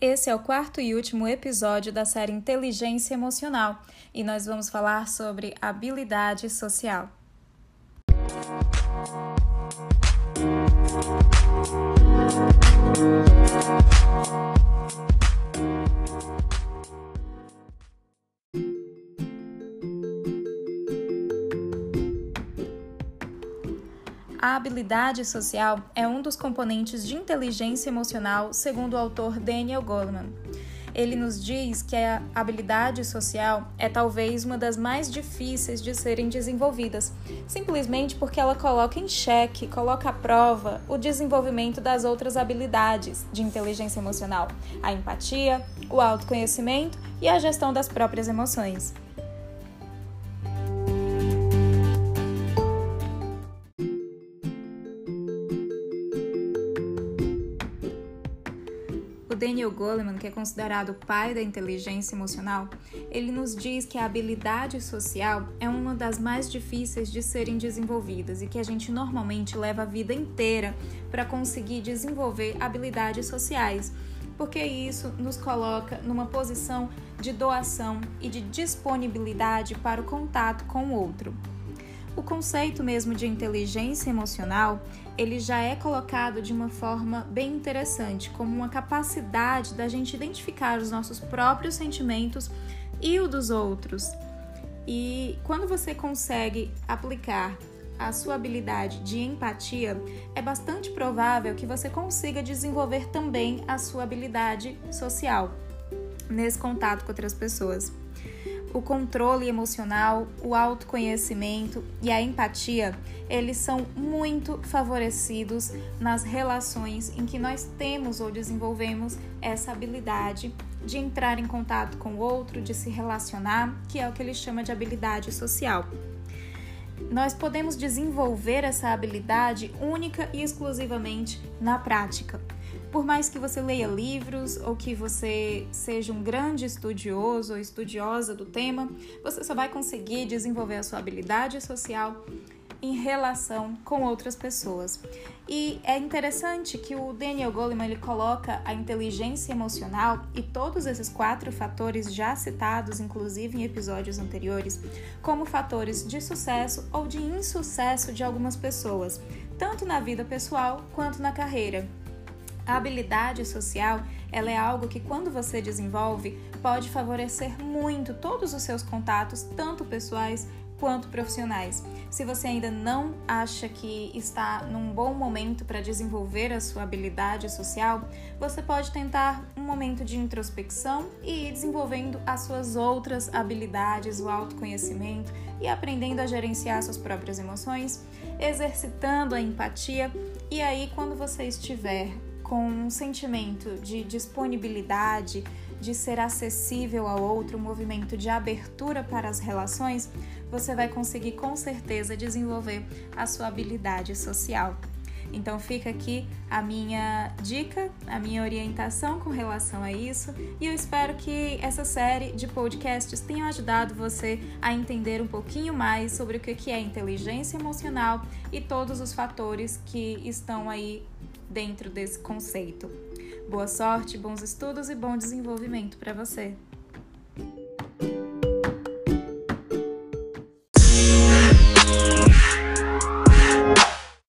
Esse é o quarto e último episódio da série Inteligência Emocional e nós vamos falar sobre habilidade social. A habilidade social é um dos componentes de inteligência emocional, segundo o autor Daniel Goleman. Ele nos diz que a habilidade social é talvez uma das mais difíceis de serem desenvolvidas, simplesmente porque ela coloca em xeque, coloca à prova o desenvolvimento das outras habilidades de inteligência emocional, a empatia, o autoconhecimento e a gestão das próprias emoções. Daniel Goleman, que é considerado o pai da inteligência emocional, ele nos diz que a habilidade social é uma das mais difíceis de serem desenvolvidas e que a gente normalmente leva a vida inteira para conseguir desenvolver habilidades sociais, porque isso nos coloca numa posição de doação e de disponibilidade para o contato com o outro. O conceito mesmo de inteligência emocional, ele já é colocado de uma forma bem interessante, como uma capacidade da gente identificar os nossos próprios sentimentos e o dos outros. E quando você consegue aplicar a sua habilidade de empatia, é bastante provável que você consiga desenvolver também a sua habilidade social nesse contato com outras pessoas o controle emocional, o autoconhecimento e a empatia, eles são muito favorecidos nas relações em que nós temos ou desenvolvemos essa habilidade de entrar em contato com o outro, de se relacionar, que é o que ele chama de habilidade social. Nós podemos desenvolver essa habilidade única e exclusivamente na prática. Por mais que você leia livros ou que você seja um grande estudioso ou estudiosa do tema, você só vai conseguir desenvolver a sua habilidade social em relação com outras pessoas. E é interessante que o Daniel Goleman ele coloca a inteligência emocional e todos esses quatro fatores já citados, inclusive em episódios anteriores, como fatores de sucesso ou de insucesso de algumas pessoas, tanto na vida pessoal quanto na carreira. A habilidade social, ela é algo que quando você desenvolve, pode favorecer muito todos os seus contatos, tanto pessoais quanto profissionais. Se você ainda não acha que está num bom momento para desenvolver a sua habilidade social, você pode tentar um momento de introspecção e ir desenvolvendo as suas outras habilidades, o autoconhecimento e aprendendo a gerenciar suas próprias emoções, exercitando a empatia. E aí, quando você estiver com um sentimento de disponibilidade, de ser acessível ao outro, um movimento de abertura para as relações, você vai conseguir com certeza desenvolver a sua habilidade social. Então fica aqui a minha dica, a minha orientação com relação a isso, e eu espero que essa série de podcasts tenha ajudado você a entender um pouquinho mais sobre o que é inteligência emocional e todos os fatores que estão aí dentro desse conceito. Boa sorte, bons estudos e bom desenvolvimento para você!